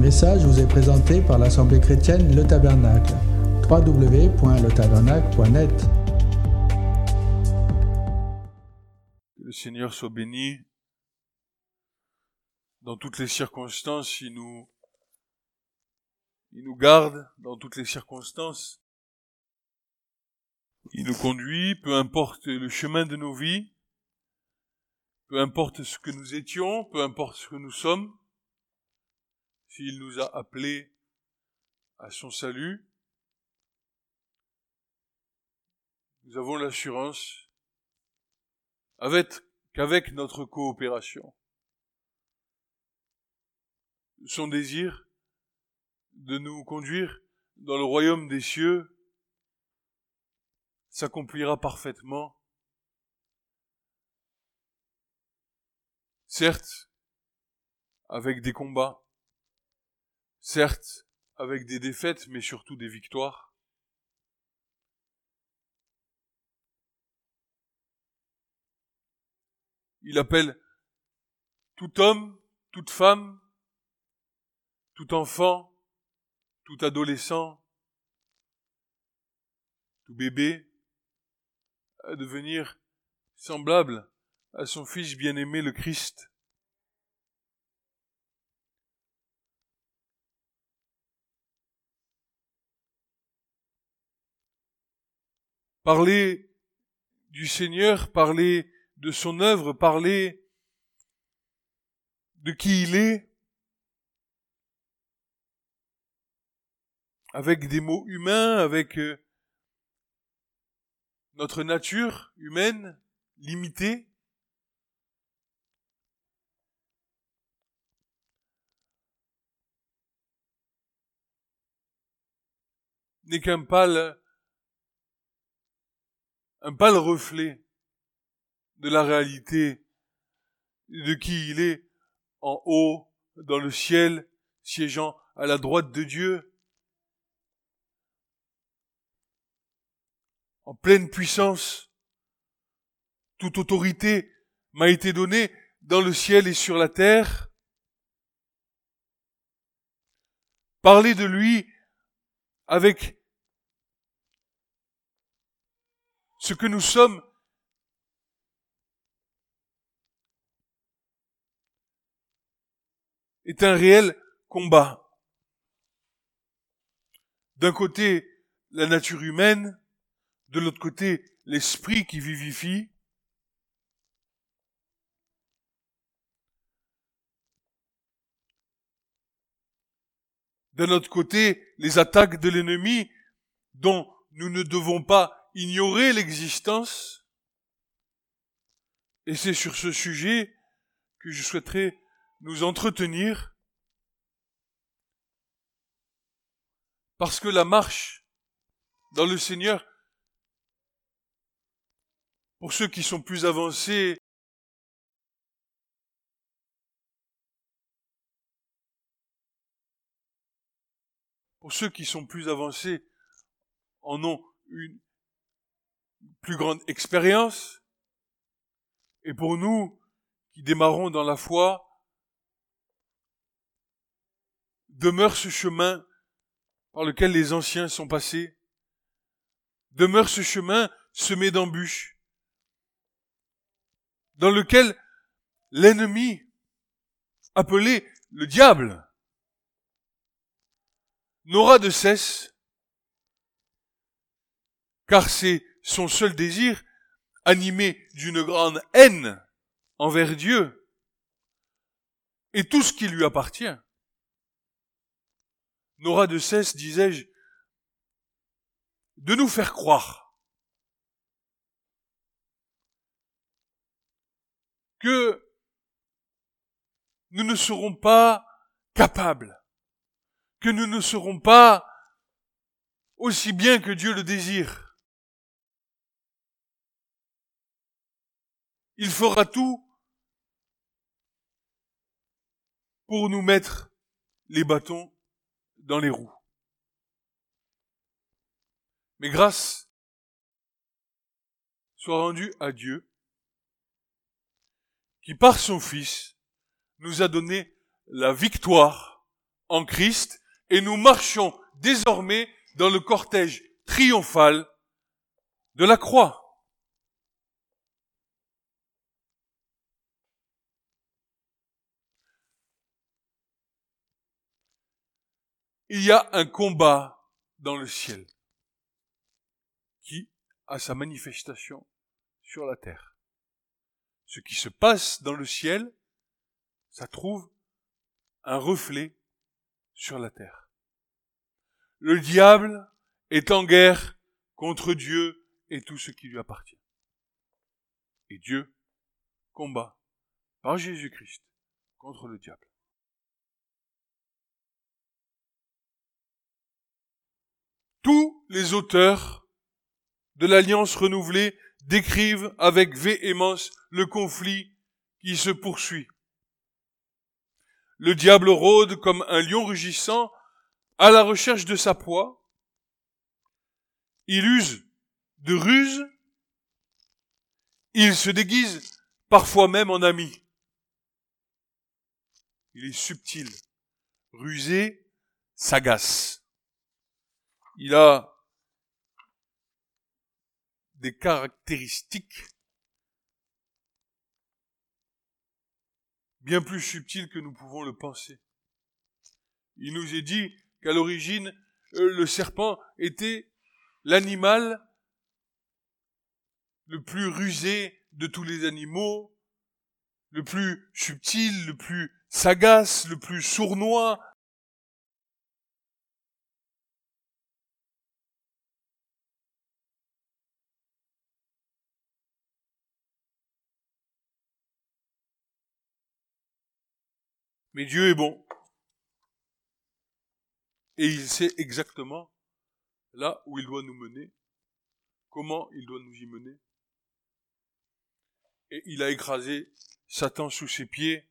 message vous est présenté par l'Assemblée chrétienne Le Tabernacle. www.letabernacle.net Que le Seigneur soit béni. Dans toutes les circonstances, il nous, il nous garde dans toutes les circonstances. Il nous conduit, peu importe le chemin de nos vies, peu importe ce que nous étions, peu importe ce que nous sommes, s'il nous a appelés à son salut, nous avons l'assurance avec, qu'avec notre coopération, son désir de nous conduire dans le royaume des cieux s'accomplira parfaitement. Certes, avec des combats, certes, avec des défaites, mais surtout des victoires. Il appelle tout homme, toute femme, tout enfant, tout adolescent, tout bébé, à devenir semblable à son Fils bien-aimé le Christ. Parler du Seigneur, parler de son œuvre, parler de qui il est, avec des mots humains, avec euh, notre nature humaine limitée, n'est qu'un pâle, un pâle reflet de la réalité de qui il est en haut, dans le ciel, siégeant à la droite de Dieu, en pleine puissance. Toute autorité m'a été donnée dans le ciel et sur la terre. Parler de lui avec ce que nous sommes est un réel combat. D'un côté, la nature humaine, de l'autre côté, l'esprit qui vivifie. D'un autre côté, les attaques de l'ennemi dont nous ne devons pas ignorer l'existence. Et c'est sur ce sujet que je souhaiterais nous entretenir parce que la marche dans le Seigneur, pour ceux qui sont plus avancés, pour ceux qui sont plus avancés en ont une plus grande expérience, et pour nous qui démarrons dans la foi, demeure ce chemin par lequel les anciens sont passés, demeure ce chemin semé d'embûches, dans lequel l'ennemi, appelé le diable, n'aura de cesse, car c'est son seul désir, animé d'une grande haine envers Dieu et tout ce qui lui appartient, n'aura de cesse, disais-je, de nous faire croire que nous ne serons pas capables, que nous ne serons pas aussi bien que Dieu le désire. Il fera tout pour nous mettre les bâtons dans les roues. Mais grâce soit rendue à Dieu, qui par son Fils nous a donné la victoire en Christ et nous marchons désormais dans le cortège triomphal de la croix. Il y a un combat dans le ciel qui a sa manifestation sur la terre. Ce qui se passe dans le ciel, ça trouve un reflet sur la terre. Le diable est en guerre contre Dieu et tout ce qui lui appartient. Et Dieu combat par Jésus-Christ contre le diable. Tous les auteurs de l'Alliance renouvelée décrivent avec véhémence le conflit qui se poursuit. Le diable rôde comme un lion rugissant à la recherche de sa proie. Il use de ruse. Il se déguise parfois même en ami. Il est subtil, rusé, sagace il a des caractéristiques bien plus subtiles que nous pouvons le penser. Il nous est dit qu'à l'origine, euh, le serpent était l'animal le plus rusé de tous les animaux, le plus subtil, le plus sagace, le plus sournois, Mais Dieu est bon. Et il sait exactement là où il doit nous mener, comment il doit nous y mener. Et il a écrasé Satan sous ses pieds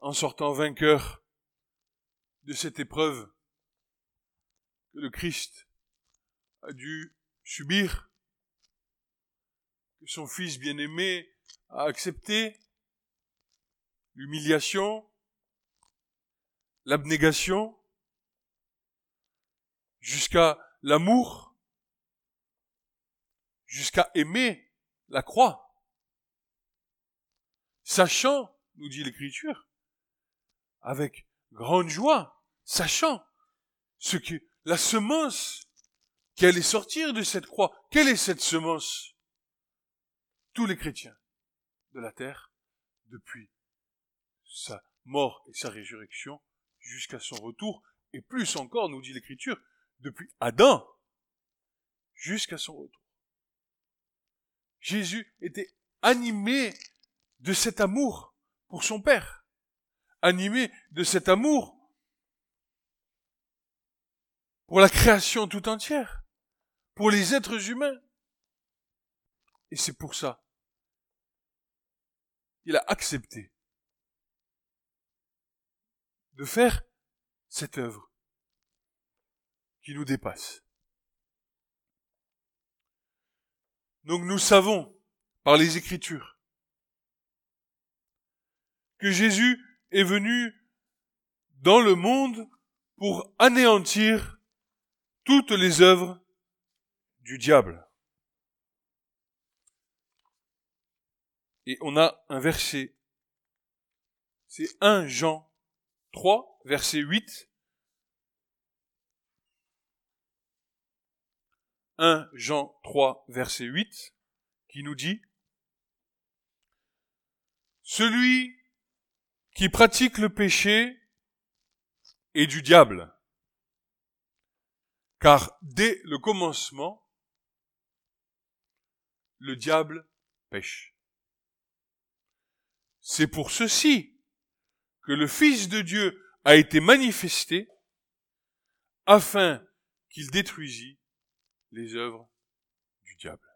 en sortant vainqueur de cette épreuve que le Christ a dû subir, que son Fils bien-aimé a accepté, l'humiliation, l'abnégation, jusqu'à l'amour, jusqu'à aimer la croix, sachant, nous dit l'Écriture, avec grande joie, sachant ce que la semence qui allait sortir de cette croix, quelle est cette semence? Tous les chrétiens de la terre, depuis sa mort et sa résurrection jusqu'à son retour, et plus encore, nous dit l'Écriture, depuis Adam jusqu'à son retour. Jésus était animé de cet amour pour son Père, animé de cet amour pour la création tout entière, pour les êtres humains. Et c'est pour ça qu'il a accepté de faire cette œuvre qui nous dépasse. Donc nous savons par les Écritures que Jésus est venu dans le monde pour anéantir toutes les œuvres du diable. Et on a un verset, c'est 1 Jean 3, verset 8. 1 Jean 3, verset 8, qui nous dit, Celui qui pratique le péché est du diable, car dès le commencement, le diable pêche. C'est pour ceci que le Fils de Dieu a été manifesté afin qu'il détruisit les œuvres du diable.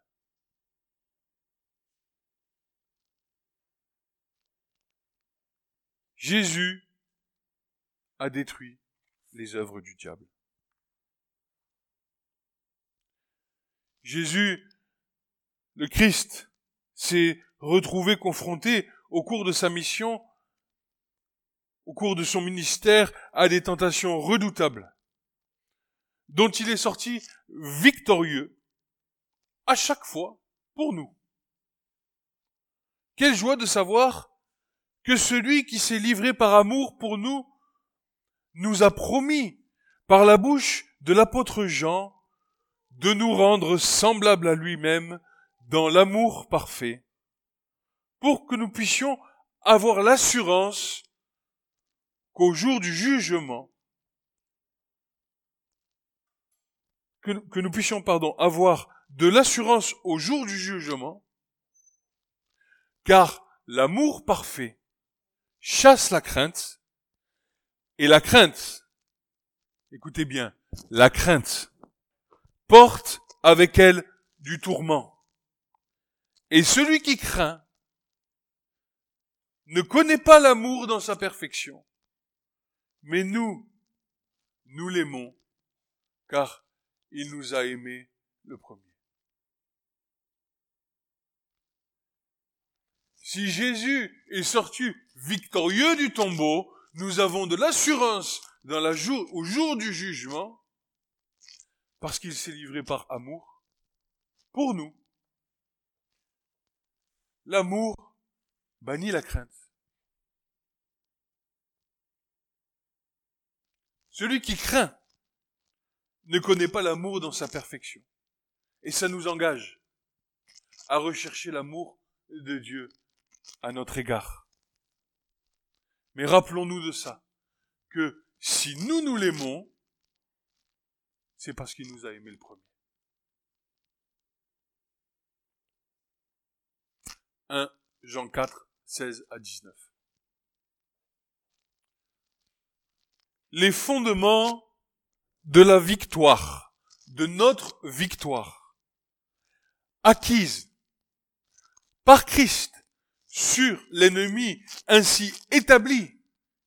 Jésus a détruit les œuvres du diable. Jésus, le Christ, s'est retrouvé confronté au cours de sa mission au cours de son ministère, à des tentations redoutables, dont il est sorti victorieux à chaque fois pour nous. Quelle joie de savoir que celui qui s'est livré par amour pour nous nous a promis par la bouche de l'apôtre Jean de nous rendre semblables à lui-même dans l'amour parfait, pour que nous puissions avoir l'assurance qu'au jour du jugement, que, nous puissions, pardon, avoir de l'assurance au jour du jugement, car l'amour parfait chasse la crainte, et la crainte, écoutez bien, la crainte porte avec elle du tourment. Et celui qui craint ne connaît pas l'amour dans sa perfection. Mais nous, nous l'aimons, car il nous a aimés le premier. Si Jésus est sorti victorieux du tombeau, nous avons de l'assurance au jour du jugement, parce qu'il s'est livré par amour, pour nous. L'amour bannit la crainte. Celui qui craint ne connaît pas l'amour dans sa perfection. Et ça nous engage à rechercher l'amour de Dieu à notre égard. Mais rappelons-nous de ça, que si nous nous l'aimons, c'est parce qu'il nous a aimé le premier. 1 Jean 4, 16 à 19. Les fondements de la victoire, de notre victoire, acquise par Christ sur l'ennemi ainsi établi.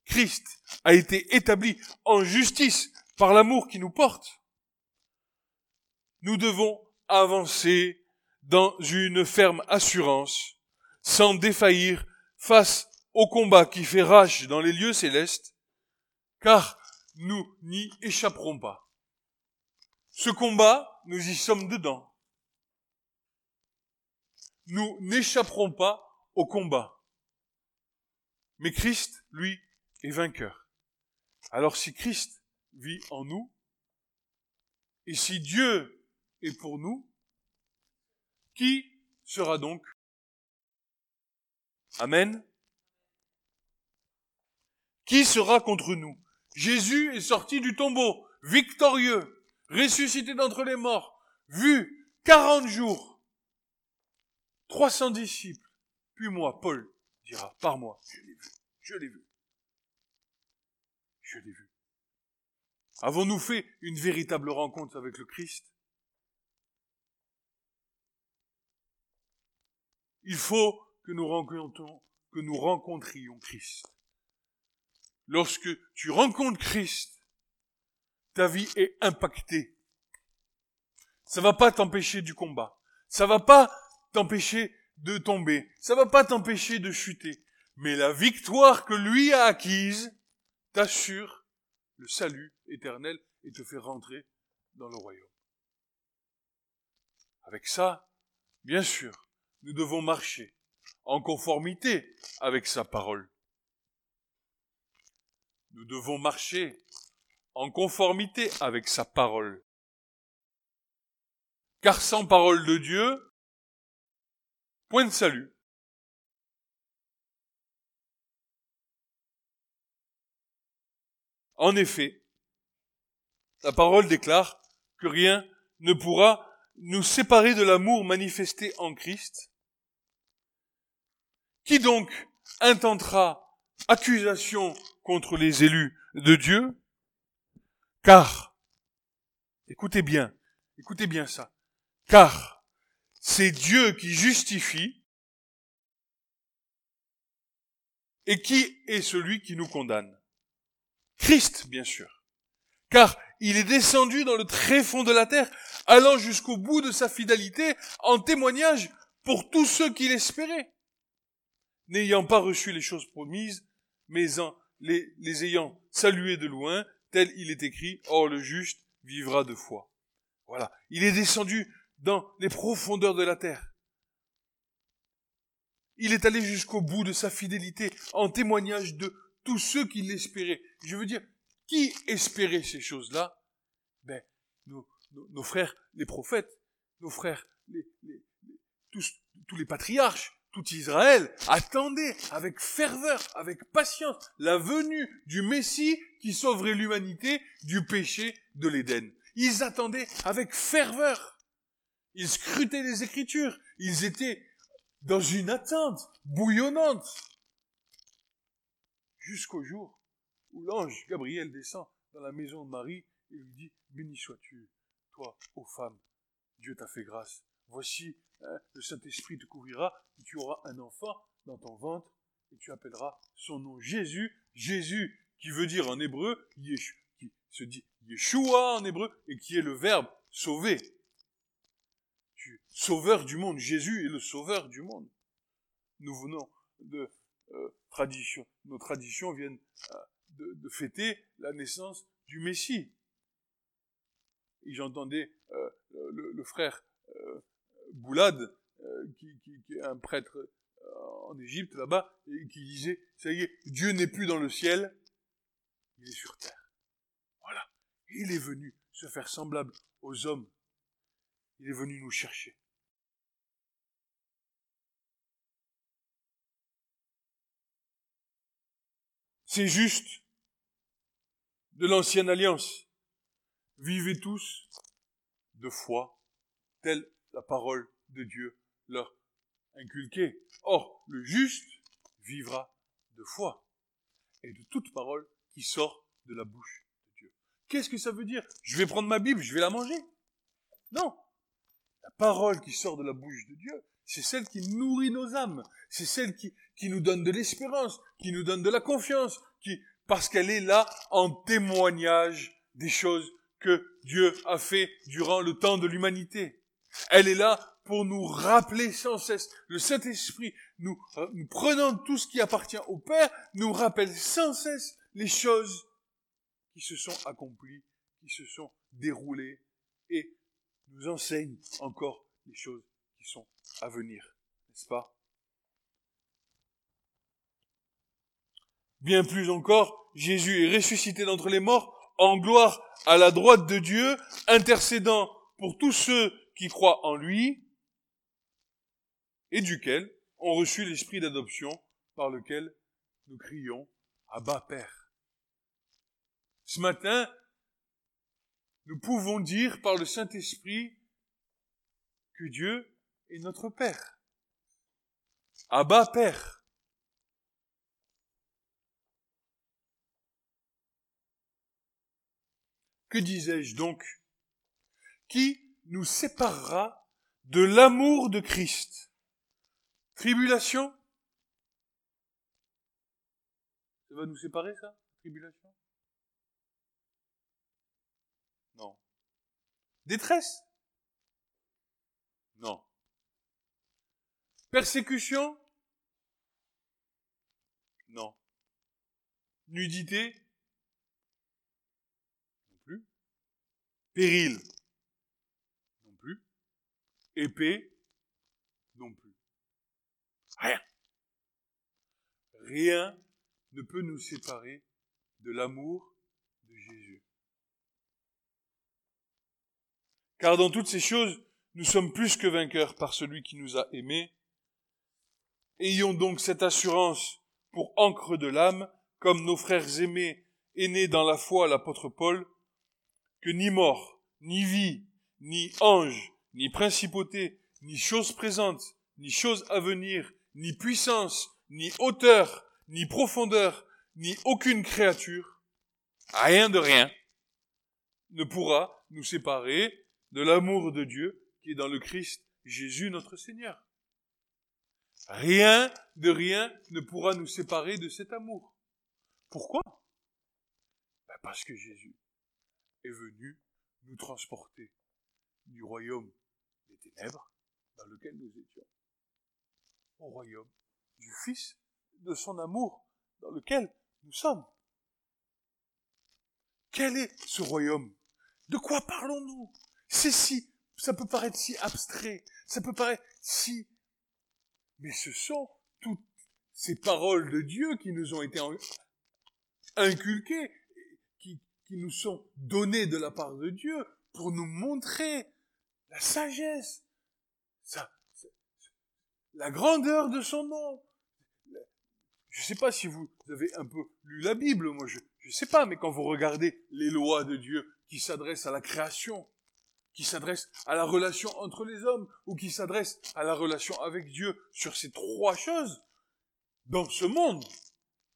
Christ a été établi en justice par l'amour qui nous porte. Nous devons avancer dans une ferme assurance, sans défaillir face au combat qui fait rage dans les lieux célestes, car nous n'y échapperons pas. Ce combat, nous y sommes dedans. Nous n'échapperons pas au combat. Mais Christ, lui, est vainqueur. Alors si Christ vit en nous, et si Dieu est pour nous, qui sera donc? Amen. Qui sera contre nous? Jésus est sorti du tombeau, victorieux, ressuscité d'entre les morts, vu 40 jours, 300 disciples, puis moi, Paul, dira, par moi, je l'ai vu, je l'ai vu. Je l'ai vu. Avons-nous fait une véritable rencontre avec le Christ? Il faut que nous rencontrions, que nous rencontrions Christ. Lorsque tu rencontres Christ, ta vie est impactée. Ça va pas t'empêcher du combat. Ça va pas t'empêcher de tomber. Ça va pas t'empêcher de chuter. Mais la victoire que lui a acquise t'assure le salut éternel et te fait rentrer dans le royaume. Avec ça, bien sûr, nous devons marcher en conformité avec sa parole. Nous devons marcher en conformité avec sa parole. Car sans parole de Dieu, Point de salut. En effet, la parole déclare que rien ne pourra nous séparer de l'amour manifesté en Christ. Qui donc intentera accusation contre les élus de Dieu? Car, écoutez bien, écoutez bien ça, car c'est Dieu qui justifie et qui est celui qui nous condamne. Christ, bien sûr. Car il est descendu dans le tréfonds de la terre, allant jusqu'au bout de sa fidélité en témoignage pour tous ceux qui l'espéraient, n'ayant pas reçu les choses promises, mais en les, ayant salués de loin, tel il est écrit, Or le juste vivra de foi. Voilà. Il est descendu dans les profondeurs de la terre. Il est allé jusqu'au bout de sa fidélité en témoignage de tous ceux qui l'espéraient. Je veux dire, qui espérait ces choses-là? Ben, nos, frères, les prophètes, nos frères, les, tous les patriarches, tout Israël attendait avec ferveur, avec patience, la venue du Messie qui sauverait l'humanité du péché de l'Éden. Ils attendaient avec ferveur. Ils scrutaient les Écritures. Ils étaient dans une attente bouillonnante. Jusqu'au jour où l'ange Gabriel descend dans la maison de Marie et lui dit, Béni sois-tu, toi, ô femme, Dieu t'a fait grâce. Voici, hein, le Saint-Esprit te couvrira, et tu auras un enfant dans ton ventre, et tu appelleras son nom Jésus, Jésus qui veut dire en hébreu, qui se dit Yeshua en hébreu, et qui est le verbe sauver. Tu, sauveur du monde, Jésus est le sauveur du monde. Nous venons de euh, tradition, nos traditions viennent euh, de, fêter la naissance du Messie. Et j'entendais euh, le, frère Boulade, qui, qui, est un prêtre en Égypte là-bas, qui disait, ça y est, Dieu n'est plus dans le ciel, il est sur terre. Voilà. Il est venu se faire semblable aux hommes. Il est venu nous chercher. C'est juste de l'ancienne alliance. Vivez tous de foi, telle la parole de Dieu leur inculquée. Or, le juste vivra de foi et de toute parole qui sort de la bouche de Dieu. Qu'est-ce que ça veut dire? Je vais prendre ma Bible, je vais la manger Non. La parole qui sort de la bouche de Dieu, c'est celle qui nourrit nos âmes, c'est celle qui, qui nous donne de l'espérance, qui nous donne de la confiance, qui, parce qu'elle est là en témoignage des choses que Dieu a fait durant le temps de l'humanité. Elle est là pour nous rappeler sans cesse. Le Saint-Esprit, nous, euh, nous prenant tout ce qui appartient au Père, nous rappelle sans cesse les choses qui se sont accomplies, qui se sont déroulées, et nous enseigne encore les choses qui sont à venir, n'est-ce pas? Bien plus encore, Jésus est ressuscité d'entre les morts en gloire à la droite de Dieu, intercédant pour tous ceux qui croient en lui, et duquel ont reçu l'esprit d'adoption par lequel nous crions Abba Père. Ce matin, nous pouvons dire par le Saint-Esprit que Dieu est notre Père. Abba Père. Que disais-je donc? Qui nous séparera de l'amour de Christ Tribulation Ça va nous séparer ça? Tribulation? Non. Détresse? Non. Persécution? Non. Nudité? Non plus. Péril? Épée Non plus. Rien. Rien ne peut nous séparer de l'amour de Jésus. Car dans toutes ces choses, nous sommes plus que vainqueurs par celui qui nous a aimés. Ayons donc cette assurance pour encre de l'âme, comme nos frères aimés aînés dans la foi l'apôtre Paul, que ni mort, ni vie, ni ange, ni principauté, ni chose présente, ni chose à venir, ni puissance, ni hauteur, ni profondeur, ni aucune créature, rien de rien, ne pourra nous séparer de l'amour de Dieu qui est dans le Christ Jésus notre Seigneur. Rien de rien ne pourra nous séparer de cet amour. Pourquoi? Ben Parce que Jésus est venu nous transporter du royaume dans lequel nous étions. Au royaume du Fils de son amour dans lequel nous sommes. Quel est ce royaume? De quoi parlons-nous? C'est si, ça peut paraître si abstrait, ça peut paraître si... Mais ce sont toutes ces paroles de Dieu qui nous ont été inculquées, qui, qui nous sont données de la part de Dieu pour nous montrer la sagesse, la grandeur de son nom. Je ne sais pas si vous avez un peu lu la Bible, moi je ne sais pas, mais quand vous regardez les lois de Dieu qui s'adressent à la création, qui s'adressent à la relation entre les hommes, ou qui s'adressent à la relation avec Dieu sur ces trois choses, dans ce monde,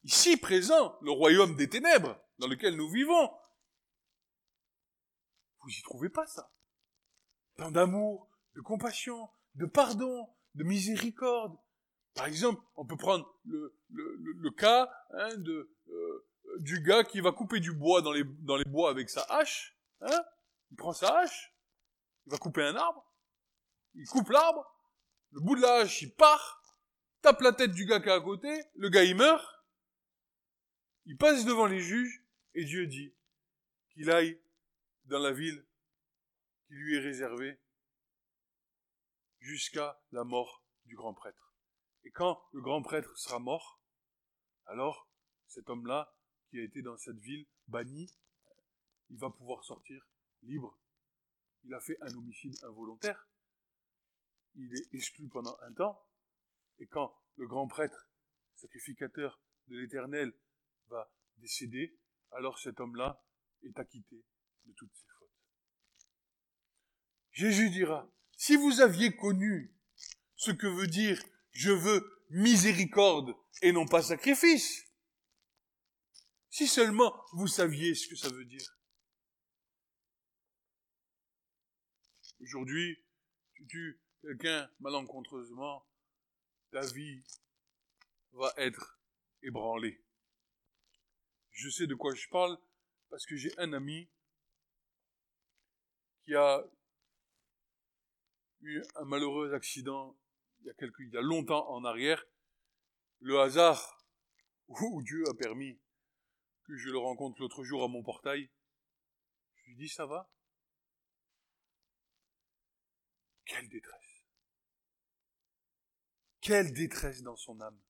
ici présent, le royaume des ténèbres dans lequel nous vivons, vous n'y trouvez pas ça. D'amour, de compassion, de pardon, de miséricorde. Par exemple, on peut prendre le, le, le, cas hein, de, euh, du gars qui va couper du bois dans les, dans les bois avec sa hache. Hein il prend sa hache, il va couper un arbre, il coupe l'arbre, le bout de la hache il part, tape la tête du gars qui est à côté, le gars il meurt, il passe devant les juges, et Dieu dit qu'il aille dans la ville qui lui est réservée jusqu'à la mort du grand prêtre. Et quand le grand prêtre sera mort, alors cet homme-là, qui a été dans cette ville banni, il va pouvoir sortir libre. Il a fait un homicide involontaire. Il est exclu pendant un temps. Et quand le grand prêtre, sacrificateur de l'Éternel, va décéder, alors cet homme-là est acquitté de toutes ses fautes. Jésus dira, si vous aviez connu ce que veut dire je veux miséricorde et non pas sacrifice, si seulement vous saviez ce que ça veut dire. Aujourd'hui, tu tues quelqu'un malencontreusement, ta vie va être ébranlée. Je sais de quoi je parle parce que j'ai un ami qui a eu un malheureux accident il y a, quelques, il y a longtemps en arrière. Le hasard ou Dieu a permis que je le rencontre l'autre jour à mon portail. Je lui dis ça va? Quelle détresse Quelle détresse dans son âme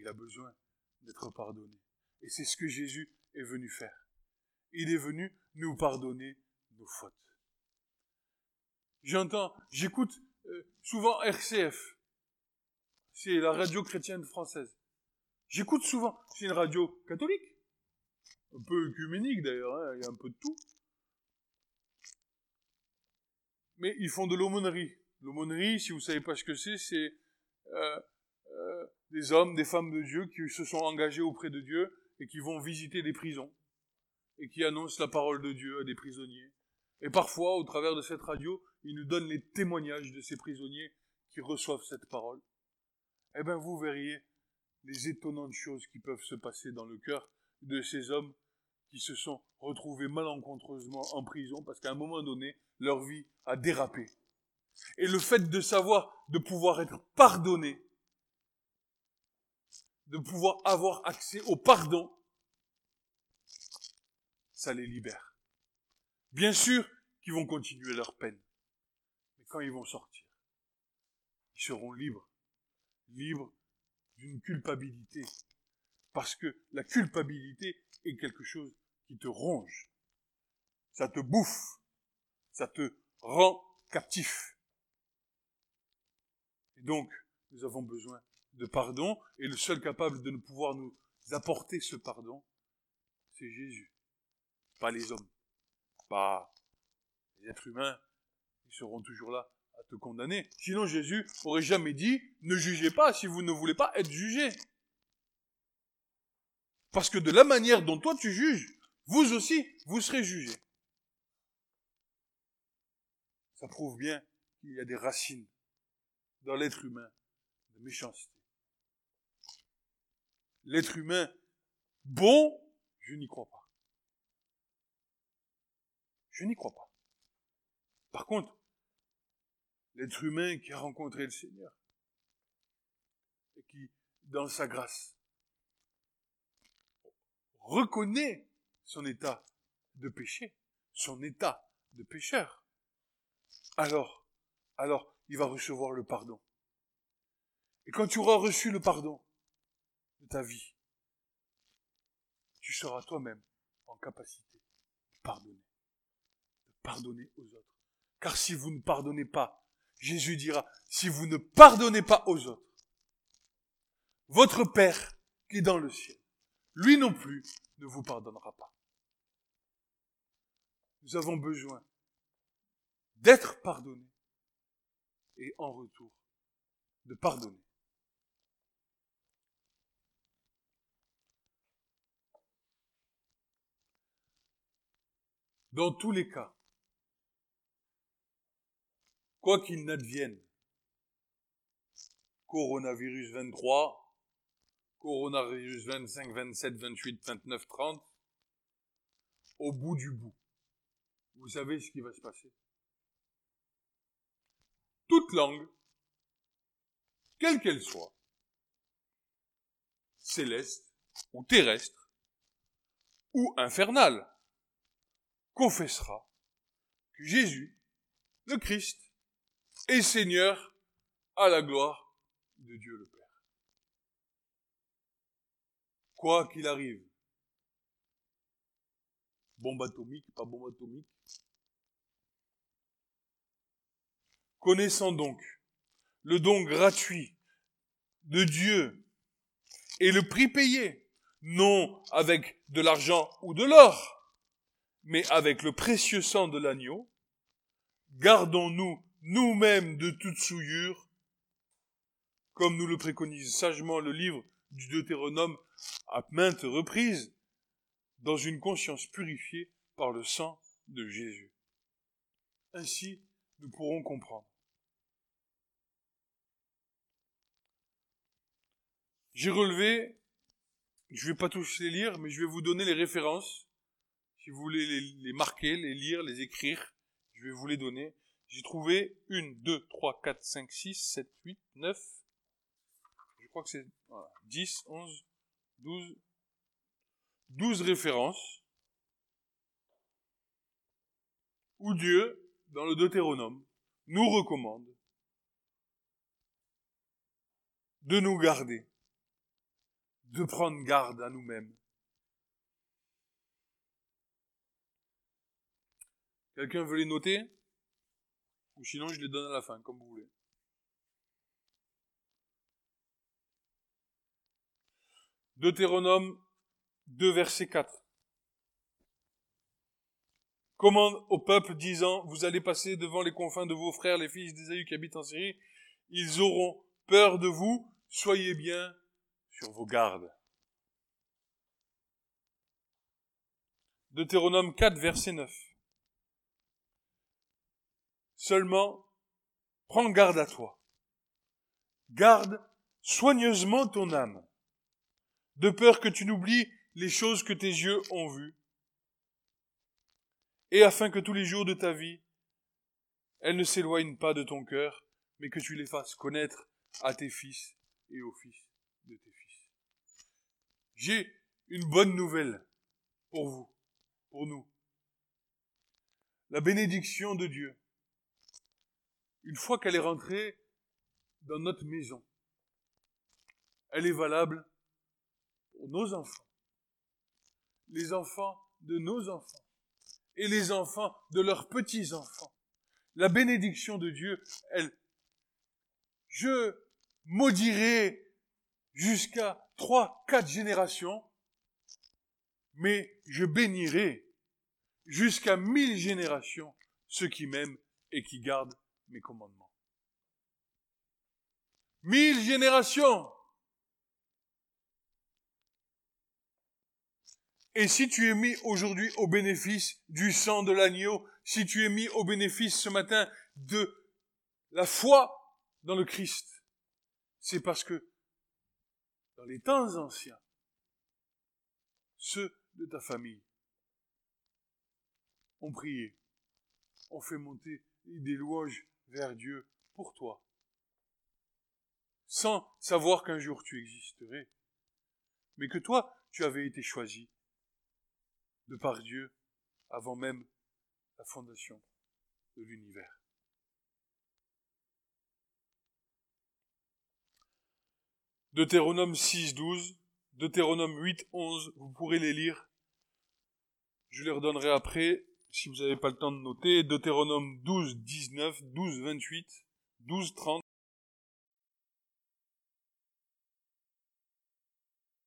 il a besoin d'être pardonné. Et c'est ce que Jésus est venu faire. Il est venu nous pardonner nos fautes. J'entends, j'écoute euh, souvent RCF. C'est la radio chrétienne française. J'écoute souvent. C'est une radio catholique. Un peu œcuménique d'ailleurs, hein, il y a un peu de tout. Mais ils font de l'aumônerie. L'aumônerie, si vous savez pas ce que c'est, c'est euh, euh, des hommes, des femmes de Dieu qui se sont engagés auprès de Dieu et qui vont visiter des prisons et qui annoncent la parole de Dieu à des prisonniers. Et parfois, au travers de cette radio, ils nous donnent les témoignages de ces prisonniers qui reçoivent cette parole. Eh bien, vous verriez les étonnantes choses qui peuvent se passer dans le cœur de ces hommes qui se sont retrouvés malencontreusement en prison parce qu'à un moment donné, leur vie a dérapé. Et le fait de savoir, de pouvoir être pardonné, de pouvoir avoir accès au pardon, ça les libère. Bien sûr qu'ils vont continuer leur peine, quand ils vont sortir, ils seront libres, libres d'une culpabilité, parce que la culpabilité est quelque chose qui te ronge, ça te bouffe, ça te rend captif. Et donc, nous avons besoin de pardon, et le seul capable de ne pouvoir nous apporter ce pardon, c'est Jésus, pas les hommes, pas les êtres humains, ils seront toujours là à te condamner. Sinon Jésus aurait jamais dit, ne jugez pas si vous ne voulez pas être jugé. Parce que de la manière dont toi tu juges, vous aussi, vous serez jugés. Ça prouve bien qu'il y a des racines dans l'être humain de méchanceté l'être humain bon, je n'y crois pas. Je n'y crois pas. Par contre, l'être humain qui a rencontré le Seigneur et qui, dans sa grâce, reconnaît son état de péché, son état de pécheur, alors, alors, il va recevoir le pardon. Et quand tu auras reçu le pardon de ta vie, tu seras toi-même en capacité de pardonner, de pardonner aux autres. Car si vous ne pardonnez pas, Jésus dira, si vous ne pardonnez pas aux autres, votre Père qui est dans le ciel, lui non plus ne vous pardonnera pas. Nous avons besoin d'être pardonnés et en retour de pardonner. Dans tous les cas, quoi qu'il n'advienne, coronavirus 23, coronavirus 25, 27, 28, 29, 30, au bout du bout, vous savez ce qui va se passer. Toute langue, quelle qu'elle soit, céleste ou terrestre, ou infernale, confessera que Jésus, le Christ, est Seigneur à la gloire de Dieu le Père. Quoi qu'il arrive, bombe atomique, pas bombe atomique, connaissant donc le don gratuit de Dieu et le prix payé, non avec de l'argent ou de l'or, mais avec le précieux sang de l'agneau, gardons-nous nous-mêmes de toute souillure, comme nous le préconise sagement le livre du Deutéronome à maintes reprises, dans une conscience purifiée par le sang de Jésus. Ainsi, nous pourrons comprendre. J'ai relevé, je ne vais pas tous les lire, mais je vais vous donner les références si vous voulez les, marquer, les lire, les écrire, je vais vous les donner. J'ai trouvé une, deux, trois, quatre, cinq, six, sept, huit, neuf. Je crois que c'est voilà, 10, 11, 12, 12 références. Où Dieu, dans le Deutéronome, nous recommande de nous garder, de prendre garde à nous-mêmes, Quelqu'un veut les noter? Ou sinon, je les donne à la fin, comme vous voulez. Deutéronome 2, verset 4. Commande au peuple disant, vous allez passer devant les confins de vos frères, les fils d'Ésaü qui habitent en Syrie, ils auront peur de vous, soyez bien sur vos gardes. Deutéronome 4, verset 9. Seulement, prends garde à toi. Garde soigneusement ton âme, de peur que tu n'oublies les choses que tes yeux ont vues, et afin que tous les jours de ta vie, elles ne s'éloignent pas de ton cœur, mais que tu les fasses connaître à tes fils et aux fils de tes fils. J'ai une bonne nouvelle pour vous, pour nous. La bénédiction de Dieu une fois qu'elle est rentrée dans notre maison, elle est valable pour nos enfants, les enfants de nos enfants et les enfants de leurs petits-enfants. La bénédiction de Dieu, elle, je maudirai jusqu'à trois, quatre générations, mais je bénirai jusqu'à mille générations ceux qui m'aiment et qui gardent mes commandements. Mille générations. Et si tu es mis aujourd'hui au bénéfice du sang de l'agneau, si tu es mis au bénéfice ce matin de la foi dans le Christ, c'est parce que dans les temps anciens, ceux de ta famille ont prié, ont fait monter des louanges vers Dieu pour toi, sans savoir qu'un jour tu existerais, mais que toi, tu avais été choisi de par Dieu avant même la fondation de l'univers. Deutéronome 6, 12, Deutéronome 8, 11, vous pourrez les lire. Je les redonnerai après, si vous n'avez pas le temps de noter. Deutéronome 12, 19, 12, 28, 12, 30.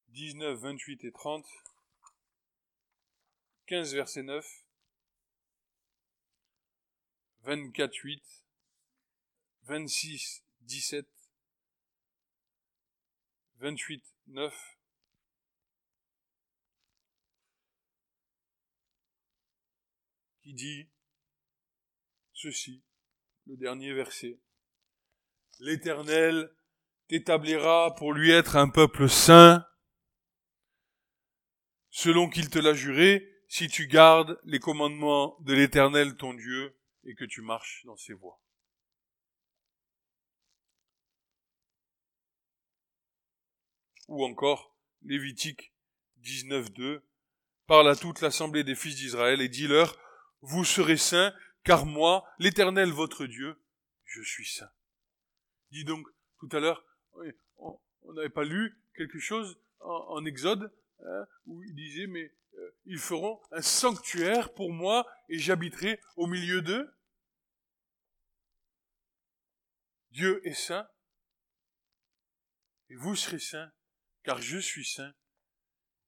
19, 28 et 30. 15, verset 9. 24, 8. 26, 17. 28, 9. Qui dit ceci, le dernier verset. L'Éternel t'établira pour lui être un peuple saint, selon qu'il te l'a juré, si tu gardes les commandements de l'Éternel ton Dieu et que tu marches dans ses voies. Ou encore, Lévitique 19.2, parle à toute l'assemblée des fils d'Israël et dis-leur, vous serez saints, car moi, l'Éternel votre Dieu, je suis saint. Dis donc, tout à l'heure, on n'avait pas lu quelque chose en, Exode, hein, où il disait, mais euh, ils feront un sanctuaire pour moi et j'habiterai au milieu d'eux. Dieu est saint et vous serez saints car je suis saint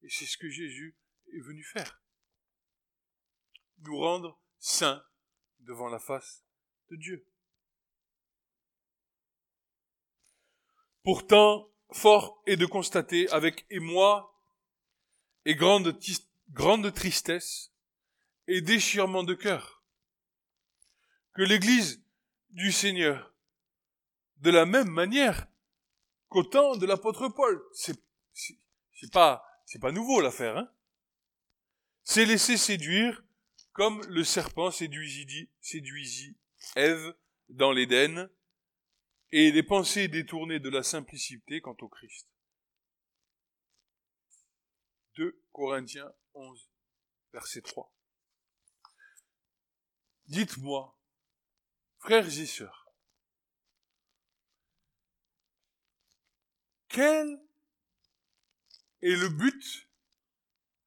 et c'est ce que Jésus est venu faire. Nous rendre saints devant la face de Dieu. Pourtant, fort est de constater avec émoi et grande tristesse et déchirement de cœur. Que l'Église du Seigneur, de la même manière qu'au temps de l'apôtre Paul, c'est, c'est pas, c'est pas nouveau l'affaire, hein, s'est laissé séduire comme le serpent séduisit, séduisit Ève dans l'Éden et les pensées détournées de la simplicité quant au Christ. 2 Corinthiens 11, verset 3. Dites-moi, frères et sœurs, quel est le but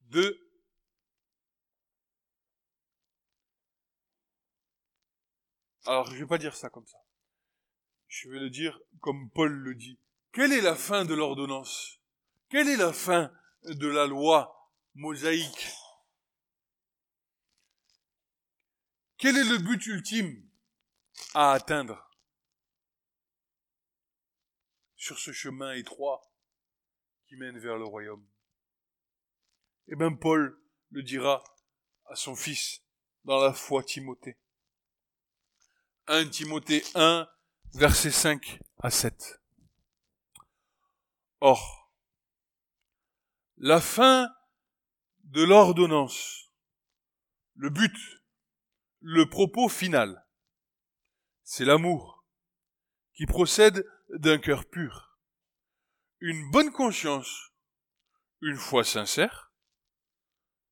de Alors, je vais pas dire ça comme ça. Je vais le dire comme Paul le dit. Quelle est la fin de l'ordonnance? Quelle est la fin de la loi mosaïque? Quel est le but ultime à atteindre? Sur ce chemin étroit qui mène vers le royaume Eh bien, Paul le dira à son fils dans la foi Timothée. 1 Timothée 1, versets 5 à 7. Or, la fin de l'ordonnance. Le but, le propos final, c'est l'amour qui procède d'un cœur pur, une bonne conscience, une foi sincère,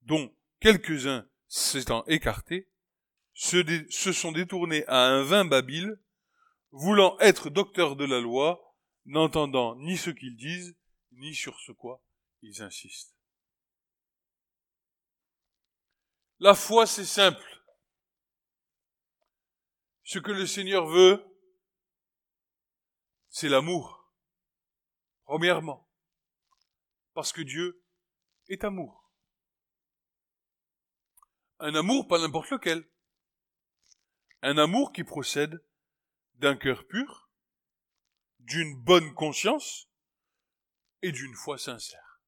dont quelques-uns s'étant écartés, se, sont détournés à un vain babil, voulant être docteurs de la loi, n'entendant ni ce qu'ils disent, ni sur ce quoi ils insistent. La foi, c'est simple. Ce que le Seigneur veut, c'est l'amour. Premièrement. Parce que Dieu est amour. Un amour pas n'importe lequel. Un amour qui procède d'un cœur pur, d'une bonne conscience et d'une foi sincère.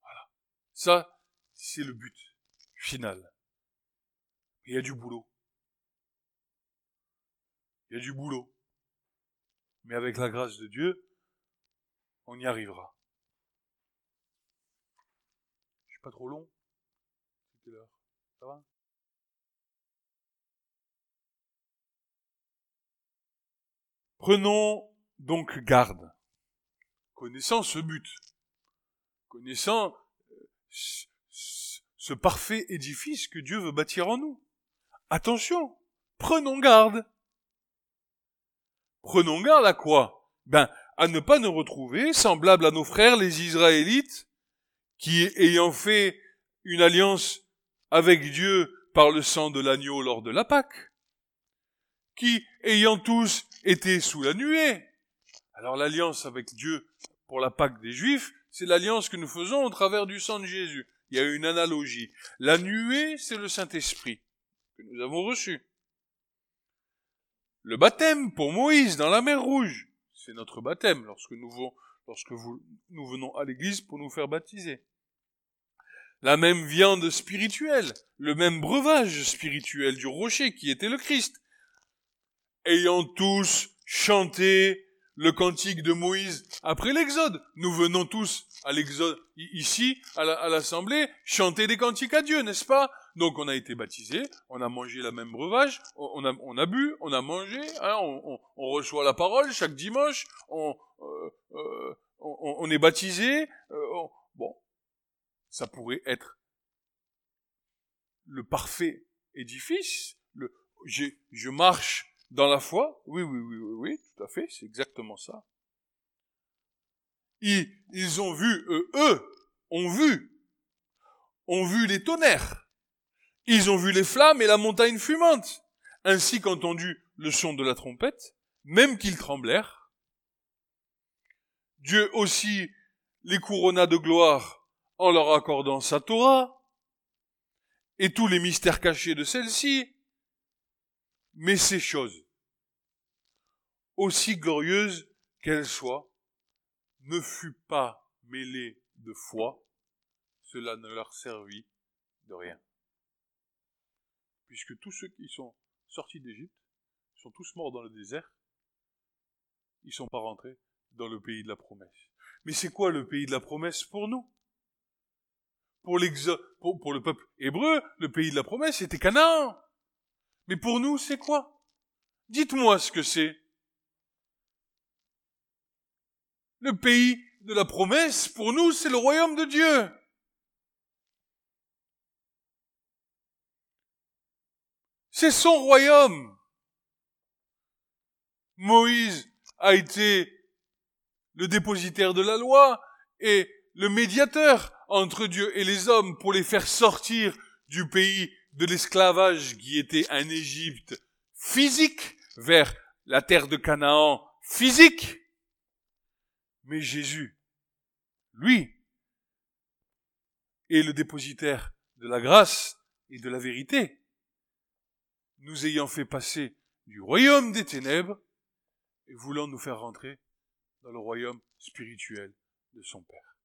Voilà. Ça, c'est le but final. Il y a du boulot. Il y a du boulot. Mais avec la grâce de Dieu, on y arrivera. Je suis pas trop long. Ça va? Prenons donc garde, connaissant ce but, connaissant ce parfait édifice que Dieu veut bâtir en nous. Attention, prenons garde. Prenons garde à quoi? Ben, à ne pas nous retrouver semblables à nos frères les Israélites, qui, ayant fait une alliance avec Dieu par le sang de l'agneau lors de la Pâque, qui, ayant tous été sous la nuée, alors l'alliance avec Dieu pour la Pâque des Juifs, c'est l'alliance que nous faisons au travers du sang de Jésus. Il y a une analogie. La nuée, c'est le Saint-Esprit que nous avons reçu. Le baptême pour Moïse dans la mer Rouge, c'est notre baptême lorsque nous, lorsque nous venons à l'église pour nous faire baptiser. La même viande spirituelle, le même breuvage spirituel du rocher qui était le Christ. Ayant tous chanté le cantique de Moïse après l'Exode. Nous venons tous à l'Exode, ici, à l'Assemblée, chanter des cantiques à Dieu, n'est-ce pas? Donc on a été baptisés, on a mangé la même breuvage, on a, bu, on a mangé, hein, on, reçoit la parole chaque dimanche, on, euh, euh, est baptisé. Euh, bon, ça pourrait être le parfait édifice. Je marche dans la foi, oui, oui, oui, oui, oui, tout à fait, c'est exactement ça. Ils, ils ont vu, eux, eux, ont vu, ont vu les tonnerres. Ils ont vu les flammes et la montagne fumante, ainsi qu'entendu le son de la trompette, même qu'ils tremblèrent. Dieu aussi les couronna de gloire en leur accordant sa Torah et tous les mystères cachés de celle-ci, mais ces choses, aussi glorieuses qu'elles soient, ne fut pas mêlées de foi, cela ne leur servit de rien. Puisque tous ceux qui sont sortis d'Égypte sont tous morts dans le désert, ils ne sont pas rentrés dans le pays de la promesse. Mais c'est quoi le pays de la promesse pour nous? Pour, pour, pour le peuple hébreu, le pays de la promesse, c'était Canaan. Mais pour nous, c'est quoi? Dites-moi ce que c'est. Le pays de la promesse, pour nous, c'est le royaume de Dieu. C'est son royaume. Moïse a été le dépositaire de la loi et le médiateur entre Dieu et les hommes pour les faire sortir du pays de l'esclavage qui était un Égypte physique vers la terre de Canaan physique. Mais Jésus, lui, est le dépositaire de la grâce et de la vérité, nous ayant fait passer du royaume des ténèbres et voulant nous faire rentrer dans le royaume spirituel de son Père.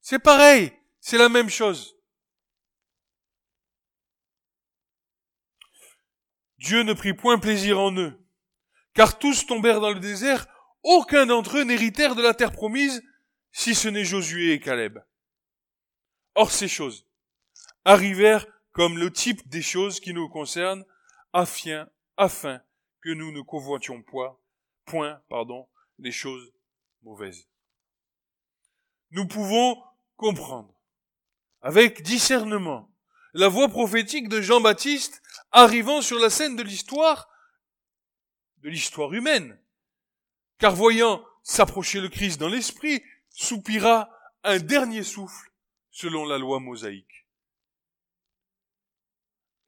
C'est pareil, c'est la même chose. Dieu ne prit point plaisir en eux, car tous tombèrent dans le désert, aucun d'entre eux n'héritèrent de la terre promise, si ce n'est Josué et Caleb. Or ces choses arrivèrent comme le type des choses qui nous concernent, afin, que nous ne convoitions point, point, pardon, des choses mauvaises. Nous pouvons comprendre, avec discernement, la voix prophétique de Jean-Baptiste arrivant sur la scène de l'histoire, de l'histoire humaine. Car voyant s'approcher le Christ dans l'esprit, soupira un dernier souffle selon la loi mosaïque.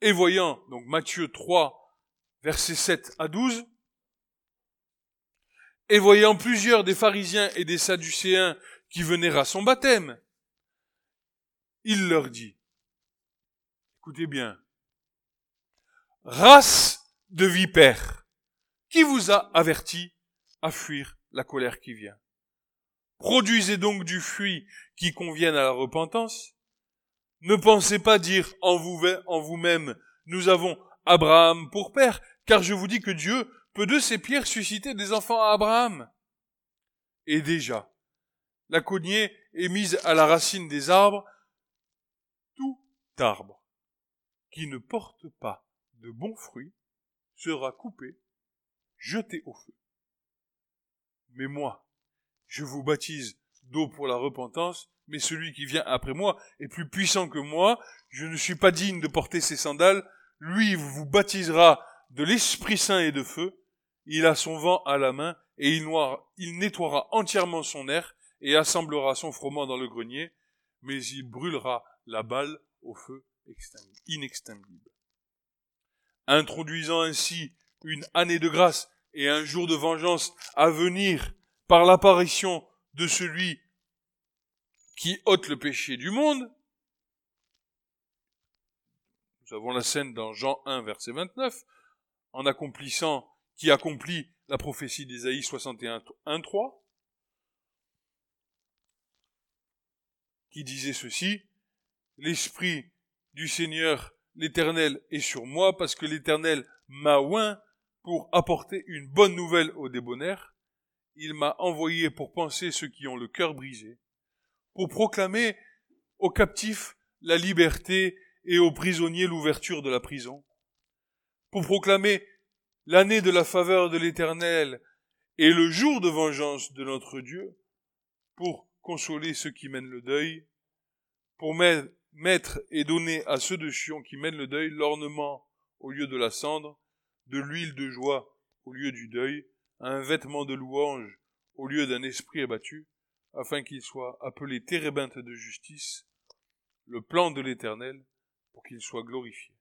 Et voyant, donc Matthieu 3, versets 7 à 12, et voyant plusieurs des pharisiens et des sadducéens qui venaient à son baptême, il leur dit, écoutez bien, race de vipères, qui vous a averti à fuir la colère qui vient? Produisez donc du fruit qui convienne à la repentance. Ne pensez pas dire en vous-même, nous avons Abraham pour père, car je vous dis que Dieu peut de ces pierres susciter des enfants à Abraham. Et déjà, la cognée est mise à la racine des arbres, tout arbre qui ne porte pas de bons fruits sera coupé, jeté au feu. Mais moi, je vous baptise d'eau pour la repentance, mais celui qui vient après moi est plus puissant que moi, je ne suis pas digne de porter ses sandales, lui vous baptisera de l'Esprit Saint et de feu, il a son vent à la main, et il, nettoiera entièrement son air, et assemblera son froment dans le grenier, mais il brûlera la balle au feu inextinguible. Introduisant ainsi une année de grâce et un jour de vengeance à venir par l'apparition de celui qui ôte le péché du monde, nous avons la scène dans Jean 1, verset 29, en accomplissant, qui accomplit la prophétie d'Ésaïe 61, 1, 3, qui disait ceci, l'Esprit du Seigneur l'Éternel est sur moi parce que l'Éternel m'a oint pour apporter une bonne nouvelle aux débonnaires. Il m'a envoyé pour penser ceux qui ont le cœur brisé, pour proclamer aux captifs la liberté et aux prisonniers l'ouverture de la prison, pour proclamer l'année de la faveur de l'Éternel et le jour de vengeance de notre Dieu, pour consoler ceux qui mènent le deuil, pour mettre et donner à ceux de Sion qui mènent le deuil l'ornement au lieu de la cendre, de l'huile de joie au lieu du deuil, un vêtement de louange au lieu d'un esprit abattu, afin qu'il soit appelé térébinthe de justice, le plan de l'Éternel, pour qu'il soit glorifié.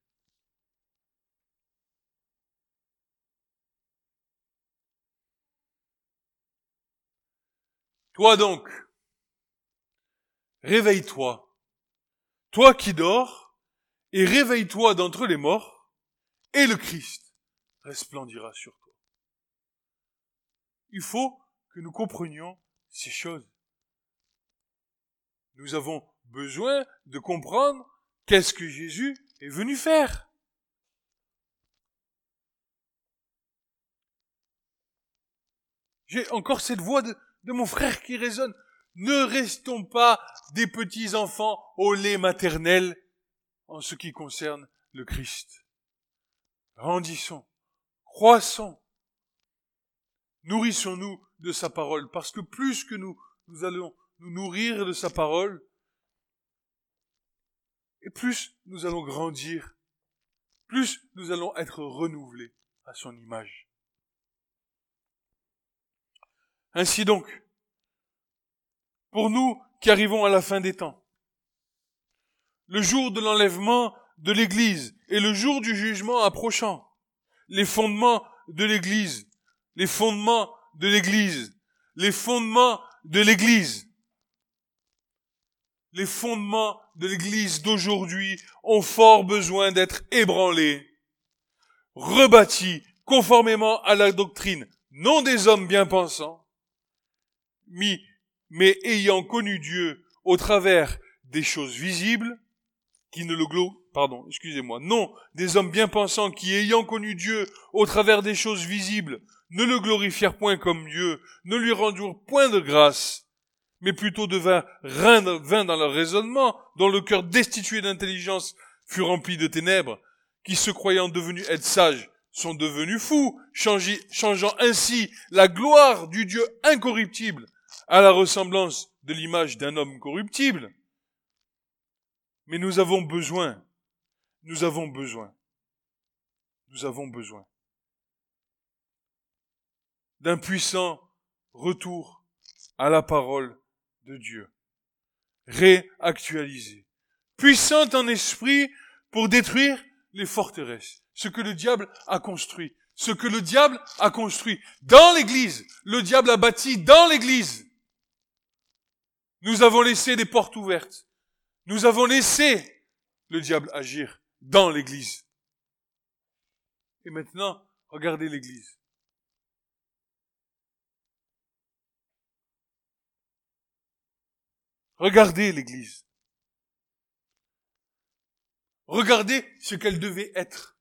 Toi donc, réveille-toi, toi qui dors, et réveille-toi d'entre les morts, et le Christ resplendira sur toi. Il faut que nous comprenions ces choses. Nous avons besoin de comprendre qu'est-ce que Jésus est venu faire. J'ai encore cette voix de, de mon frère qui résonne. Ne restons pas des petits enfants au lait maternel en ce qui concerne le Christ. Grandissons, croissons, nourrissons-nous de sa parole, parce que plus que nous, nous allons nous nourrir de sa parole, et plus nous allons grandir, plus nous allons être renouvelés à son image. Ainsi donc, pour nous qui arrivons à la fin des temps. Le jour de l'enlèvement de l'Église et le jour du jugement approchant. Les fondements de l'Église. Les fondements de l'Église. Les fondements de l'Église. Les fondements de l'Église d'aujourd'hui ont fort besoin d'être ébranlés, rebâtis conformément à la doctrine, non des hommes bien pensants, mis mais ayant connu Dieu au travers des choses visibles, qui ne le glo, pardon, excusez-moi, non, des hommes bien pensants qui ayant connu Dieu au travers des choses visibles, ne le glorifièrent point comme Dieu, ne lui rendirent point de grâce, mais plutôt devinrent vain dans leur raisonnement, dont le cœur destitué d'intelligence fut rempli de ténèbres, qui se croyant devenus être sages, sont devenus fous, changeant ainsi la gloire du Dieu incorruptible à la ressemblance de l'image d'un homme corruptible. Mais nous avons besoin, nous avons besoin, nous avons besoin d'un puissant retour à la parole de Dieu, réactualisé, puissant en esprit pour détruire les forteresses, ce que le diable a construit, ce que le diable a construit dans l'église, le diable a bâti dans l'église. Nous avons laissé des portes ouvertes. Nous avons laissé le diable agir dans l'église. Et maintenant, regardez l'église. Regardez l'église. Regardez ce qu'elle devait être.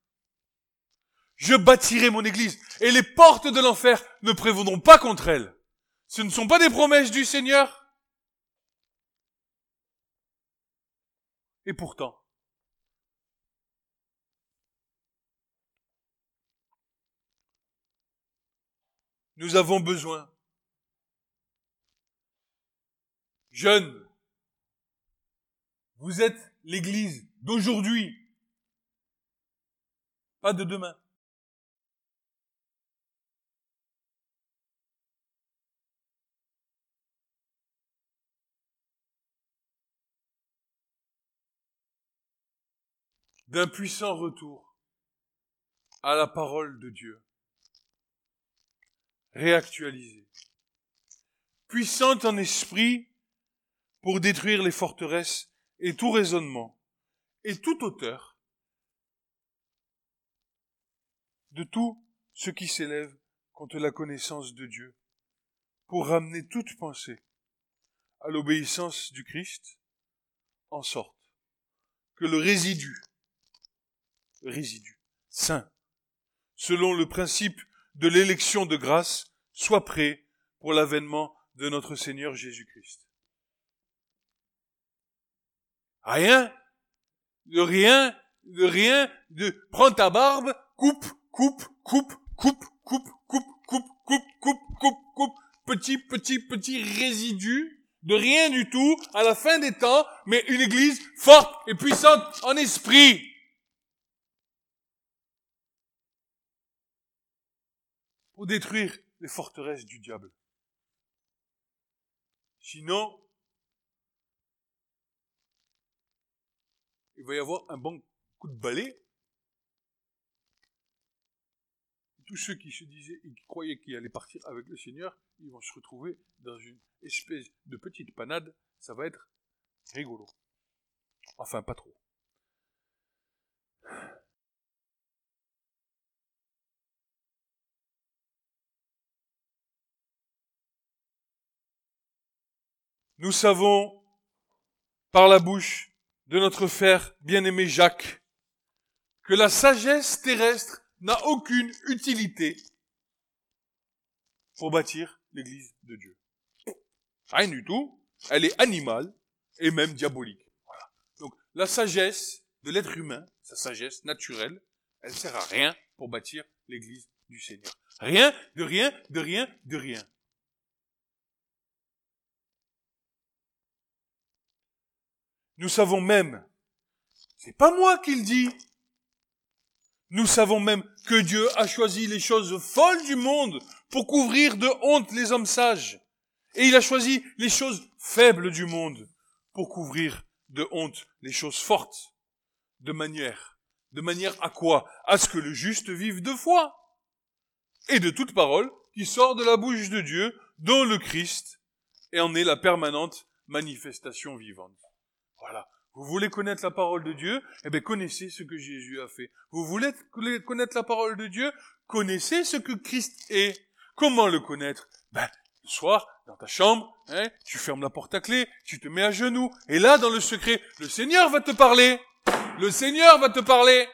Je bâtirai mon église et les portes de l'enfer ne prévaudront pas contre elle. Ce ne sont pas des promesses du Seigneur. Et pourtant, nous avons besoin. Jeunes, vous êtes l'église d'aujourd'hui, pas de demain. D'un puissant retour à la parole de Dieu, réactualisée, puissante en esprit pour détruire les forteresses et tout raisonnement et toute hauteur de tout ce qui s'élève contre la connaissance de Dieu, pour ramener toute pensée à l'obéissance du Christ, en sorte que le résidu résidu, saint, selon le principe de l'élection de grâce, soit prêt pour l'avènement de notre Seigneur Jésus-Christ. Rien, de rien, de rien, de prends ta barbe, coupe, coupe, coupe, coupe, coupe, coupe, coupe, coupe, coupe, coupe, coupe, petit, petit, petit résidu de rien du tout à la fin des temps, mais une église forte et puissante en esprit. Détruire les forteresses du diable. Sinon, il va y avoir un bon coup de balai. Tous ceux qui se disaient et qui croyaient qu'ils allaient partir avec le Seigneur, ils vont se retrouver dans une espèce de petite panade. Ça va être rigolo. Enfin, pas trop. Nous savons, par la bouche de notre frère bien-aimé Jacques, que la sagesse terrestre n'a aucune utilité pour bâtir l'église de Dieu. Rien du tout. Elle est animale et même diabolique. Donc, la sagesse de l'être humain, sa sagesse naturelle, elle sert à rien pour bâtir l'église du Seigneur. Rien, de rien, de rien, de rien. Nous savons même, c'est pas moi qui le dis, nous savons même que Dieu a choisi les choses folles du monde pour couvrir de honte les hommes sages. Et il a choisi les choses faibles du monde pour couvrir de honte les choses fortes. De manière, de manière à quoi? À ce que le juste vive de foi. Et de toute parole qui sort de la bouche de Dieu, dont le Christ, et en est la permanente manifestation vivante. Voilà. Vous voulez connaître la parole de Dieu? Eh bien, connaissez ce que Jésus a fait. Vous voulez connaître la parole de Dieu? Connaissez ce que Christ est. Comment le connaître? Ben, le soir, dans ta chambre, hein, tu fermes la porte à clé, tu te mets à genoux, et là, dans le secret, le Seigneur va te parler. Le Seigneur va te parler.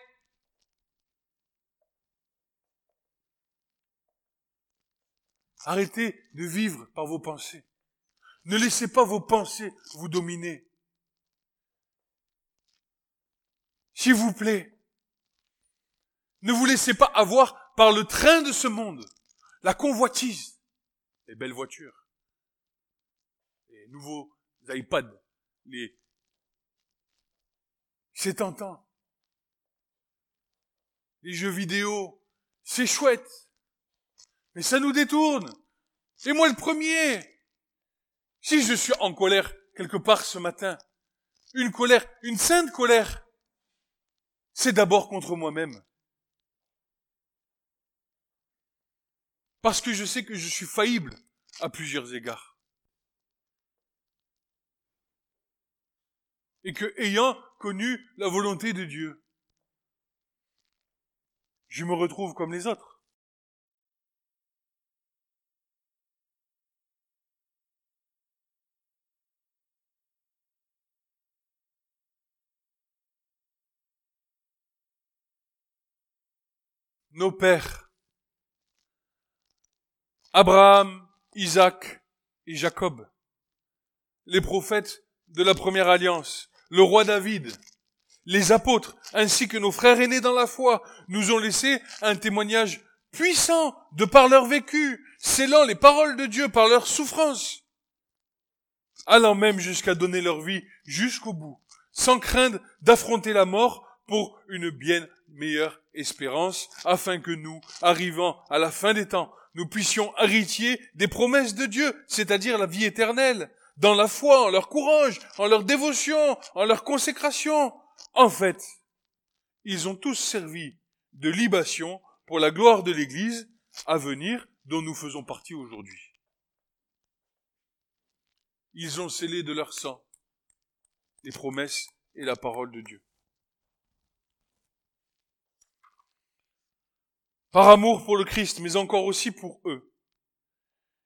Arrêtez de vivre par vos pensées. Ne laissez pas vos pensées vous dominer. S'il vous plaît, ne vous laissez pas avoir par le train de ce monde, la convoitise, les belles voitures, les nouveaux iPads, les... C'est tentant. Les jeux vidéo, c'est chouette. Mais ça nous détourne. Et moi le premier. Si je suis en colère quelque part ce matin, une colère, une sainte colère, c'est d'abord contre moi-même. Parce que je sais que je suis faillible à plusieurs égards. Et que, ayant connu la volonté de Dieu, je me retrouve comme les autres. Nos pères, Abraham, Isaac et Jacob, les prophètes de la première alliance, le roi David, les apôtres, ainsi que nos frères aînés dans la foi, nous ont laissé un témoignage puissant de par leur vécu, scellant les paroles de Dieu par leur souffrance. allant même jusqu'à donner leur vie jusqu'au bout, sans craindre d'affronter la mort pour une bien meilleure espérance, afin que nous, arrivant à la fin des temps, nous puissions héritier des promesses de Dieu, c'est-à-dire la vie éternelle, dans la foi, en leur courage, en leur dévotion, en leur consécration. En fait, ils ont tous servi de libation pour la gloire de l'Église à venir dont nous faisons partie aujourd'hui. Ils ont scellé de leur sang les promesses et la parole de Dieu. Par amour pour le Christ, mais encore aussi pour eux.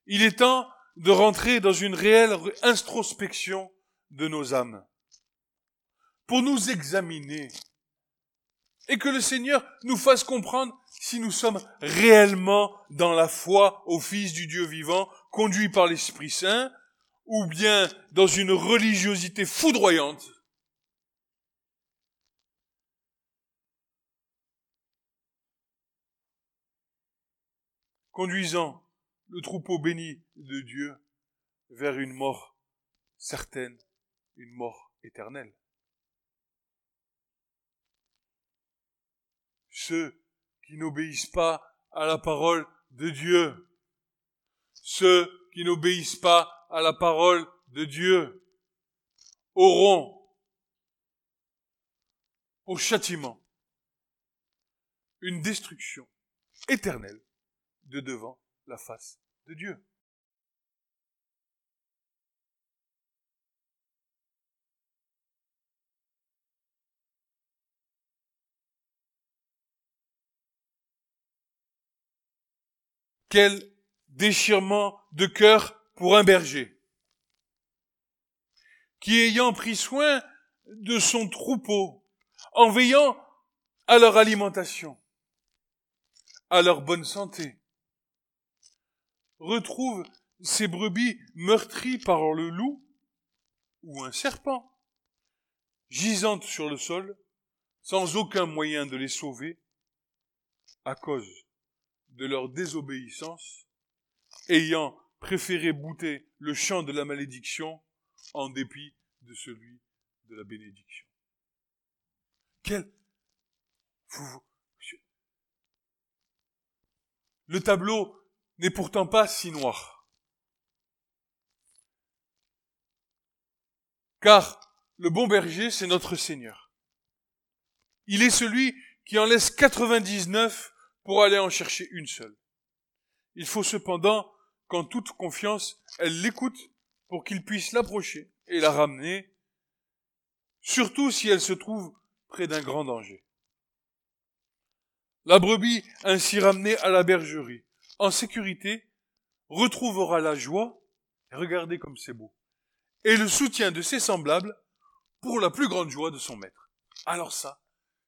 Il est temps de rentrer dans une réelle introspection de nos âmes, pour nous examiner, et que le Seigneur nous fasse comprendre si nous sommes réellement dans la foi au Fils du Dieu vivant, conduit par l'Esprit Saint, ou bien dans une religiosité foudroyante, conduisant le troupeau béni de Dieu vers une mort certaine, une mort éternelle. Ceux qui n'obéissent pas à la parole de Dieu, ceux qui n'obéissent pas à la parole de Dieu auront au châtiment une destruction éternelle de devant la face de Dieu. Quel déchirement de cœur pour un berger, qui ayant pris soin de son troupeau, en veillant à leur alimentation, à leur bonne santé, retrouve ses brebis meurtries par le loup ou un serpent, gisantes sur le sol, sans aucun moyen de les sauver, à cause de leur désobéissance, ayant préférez bouter le chant de la malédiction en dépit de celui de la bénédiction. Quel Le tableau n'est pourtant pas si noir. Car le bon berger, c'est notre Seigneur. Il est celui qui en laisse 99 pour aller en chercher une seule. Il faut cependant qu'en toute confiance, elle l'écoute pour qu'il puisse l'approcher et la ramener, surtout si elle se trouve près d'un grand danger. La brebis ainsi ramenée à la bergerie, en sécurité, retrouvera la joie, regardez comme c'est beau, et le soutien de ses semblables pour la plus grande joie de son maître. Alors ça,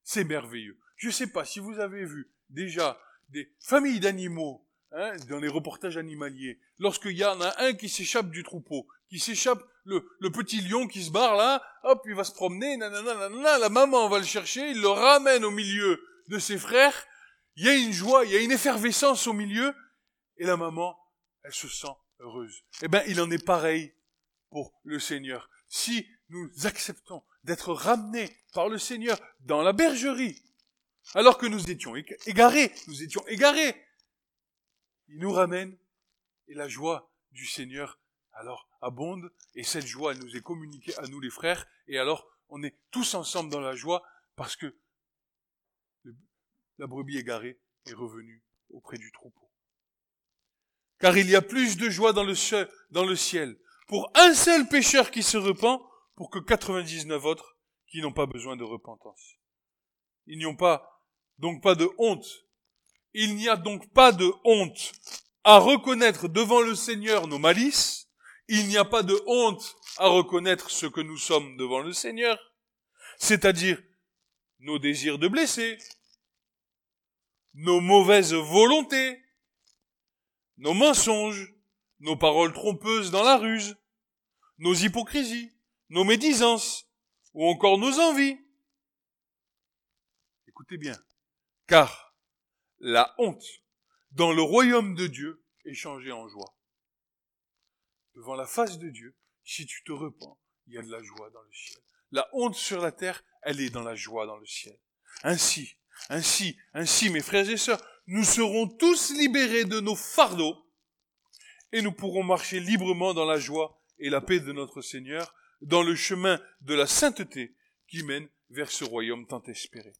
c'est merveilleux. Je ne sais pas si vous avez vu déjà des familles d'animaux Hein, dans les reportages animaliers, lorsqu'il y en a un qui s'échappe du troupeau, qui s'échappe, le, petit lion qui se barre là, hop, il va se promener, nanana, la maman va le chercher, il le ramène au milieu de ses frères, il y a une joie, il y a une effervescence au milieu, et la maman, elle se sent heureuse. Eh bien, il en est pareil pour le Seigneur. Si nous acceptons d'être ramenés par le Seigneur dans la bergerie, alors que nous étions égarés, nous étions égarés, il nous ramène et la joie du Seigneur alors abonde et cette joie elle nous est communiquée à nous les frères et alors on est tous ensemble dans la joie parce que la brebis égarée est revenue auprès du troupeau. Car il y a plus de joie dans le, ciel, pour un seul pécheur qui se repent pour que 99 autres qui n'ont pas besoin de repentance. Ils n'y ont pas donc pas de honte il n'y a donc pas de honte à reconnaître devant le Seigneur nos malices, il n'y a pas de honte à reconnaître ce que nous sommes devant le Seigneur, c'est-à-dire nos désirs de blesser, nos mauvaises volontés, nos mensonges, nos paroles trompeuses dans la ruse, nos hypocrisies, nos médisances, ou encore nos envies. Écoutez bien, car la honte dans le royaume de Dieu est changée en joie. Devant la face de Dieu, si tu te repens, il y a de la joie dans le ciel. La honte sur la terre, elle est dans la joie dans le ciel. Ainsi, ainsi, ainsi, mes frères et sœurs, nous serons tous libérés de nos fardeaux et nous pourrons marcher librement dans la joie et la paix de notre Seigneur, dans le chemin de la sainteté qui mène vers ce royaume tant espéré.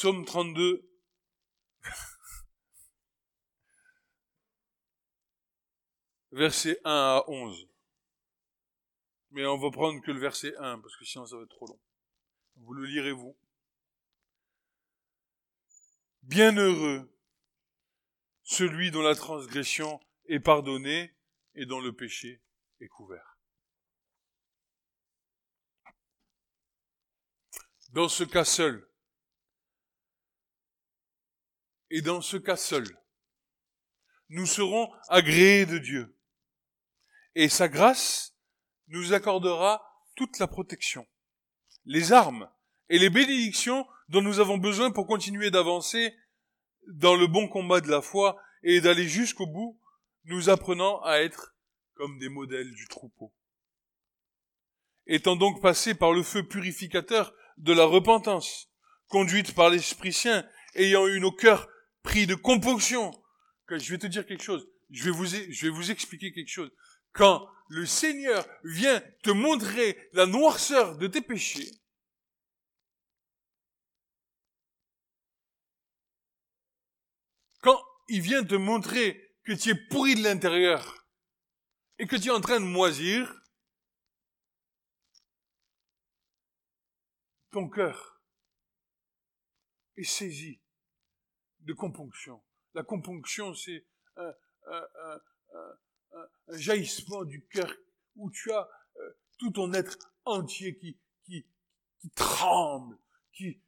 Psaume 32. Verset 1 à 11. Mais on va prendre que le verset 1, parce que sinon ça va être trop long. Vous le lirez vous. Bienheureux celui dont la transgression est pardonnée et dont le péché est couvert. Dans ce cas seul, et dans ce cas seul, nous serons agréés de Dieu. Et sa grâce nous accordera toute la protection, les armes et les bénédictions dont nous avons besoin pour continuer d'avancer dans le bon combat de la foi et d'aller jusqu'au bout, nous apprenant à être comme des modèles du troupeau. Étant donc passés par le feu purificateur de la repentance, conduite par l'Esprit Saint, ayant eu nos cœurs pris de compunction. Je vais te dire quelque chose. Je vais vous, je vais vous expliquer quelque chose. Quand le Seigneur vient te montrer la noirceur de tes péchés, quand il vient te montrer que tu es pourri de l'intérieur et que tu es en train de moisir, ton cœur est saisi de. La componction, c'est un, jaillissement du cœur où tu as euh, tout ton être entier qui, qui, qui tremble, qui,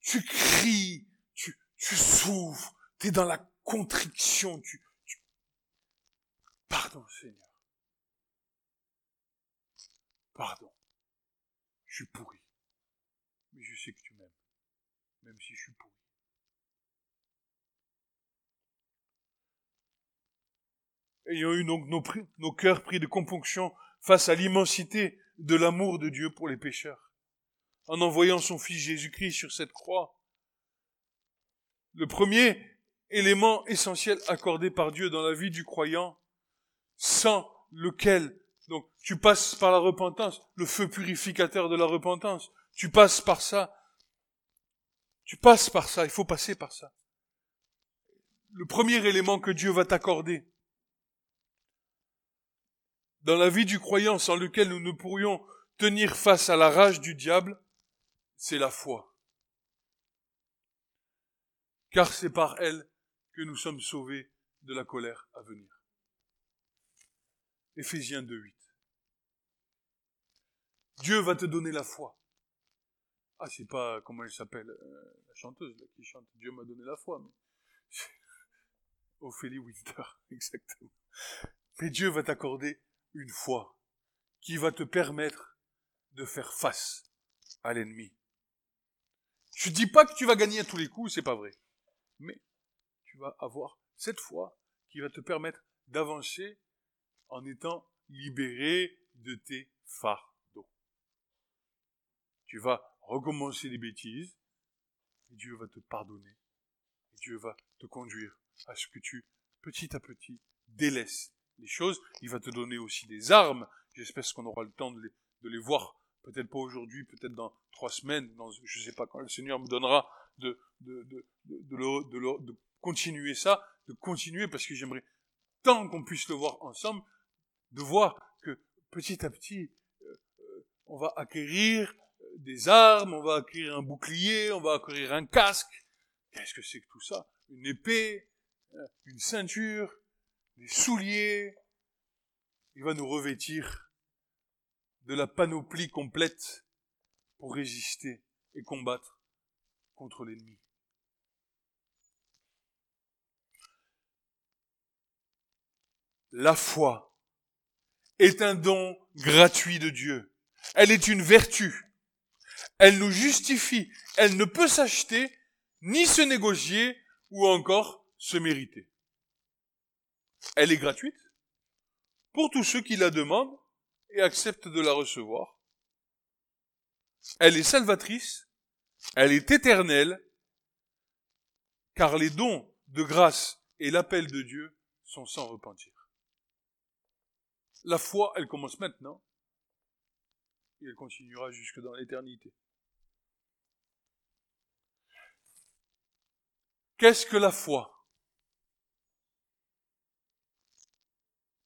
tu cries, tu, tu souffres, tu es dans la contriction, tu, tu... Pardon Seigneur. Pardon. Je suis pourri. Mais je sais que tu m'aimes. Même si je suis pourri. Ayant eu donc nos, nos cœurs pris de compunction face à l'immensité de l'amour de Dieu pour les pécheurs, en envoyant son Fils Jésus-Christ sur cette croix. Le premier élément essentiel accordé par Dieu dans la vie du croyant, sans lequel donc tu passes par la repentance, le feu purificateur de la repentance, tu passes par ça, tu passes par ça, il faut passer par ça. Le premier élément que Dieu va t'accorder, dans la vie du croyant sans lequel nous ne pourrions tenir face à la rage du diable, c'est la foi. Car c'est par elle que nous sommes sauvés de la colère à venir. Éphésiens 2.8. Dieu va te donner la foi. Ah, c'est pas, comment elle s'appelle, euh, la chanteuse qui chante Dieu m'a donné la foi. Mais... Ophélie Winter, exactement. Mais Dieu va t'accorder une foi qui va te permettre de faire face à l'ennemi. Je dis pas que tu vas gagner à tous les coups, c'est pas vrai. Mais tu vas avoir cette foi qui va te permettre d'avancer en étant libéré de tes fardeaux. Tu vas recommencer les bêtises, et Dieu va te pardonner, Dieu va te conduire à ce que tu, petit à petit, délaisses les choses. Il va te donner aussi des armes. J'espère qu'on aura le temps de les, de les voir. Peut-être pas aujourd'hui, peut-être dans trois semaines. Dans, je sais pas quand le Seigneur me donnera de, de, de, de, de continuer ça, de continuer parce que j'aimerais tant qu'on puisse le voir ensemble, de voir que petit à petit, euh, euh, on va acquérir euh, des armes, on va acquérir un bouclier, on va acquérir un casque. Qu'est-ce que c'est que tout ça? Une épée, une ceinture, des souliers, il va nous revêtir de la panoplie complète pour résister et combattre contre l'ennemi. La foi est un don gratuit de Dieu. Elle est une vertu. Elle nous justifie. Elle ne peut s'acheter, ni se négocier, ou encore se mériter. Elle est gratuite pour tous ceux qui la demandent et acceptent de la recevoir. Elle est salvatrice, elle est éternelle, car les dons de grâce et l'appel de Dieu sont sans repentir. La foi, elle commence maintenant et elle continuera jusque dans l'éternité. Qu'est-ce que la foi?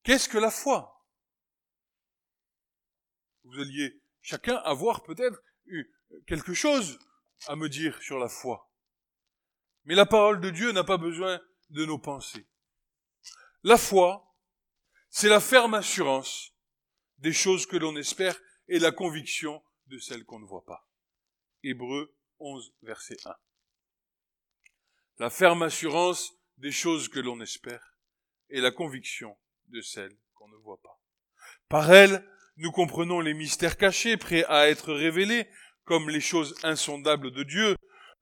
Qu'est-ce que la foi? Vous alliez chacun avoir peut-être quelque chose à me dire sur la foi. Mais la parole de Dieu n'a pas besoin de nos pensées. La foi, c'est la ferme assurance des choses que l'on espère et la conviction de celles qu'on ne voit pas. Hébreu 11, verset 1. La ferme assurance des choses que l'on espère et la conviction de celles qu'on ne voit pas. Par elle, nous comprenons les mystères cachés prêts à être révélés, comme les choses insondables de Dieu,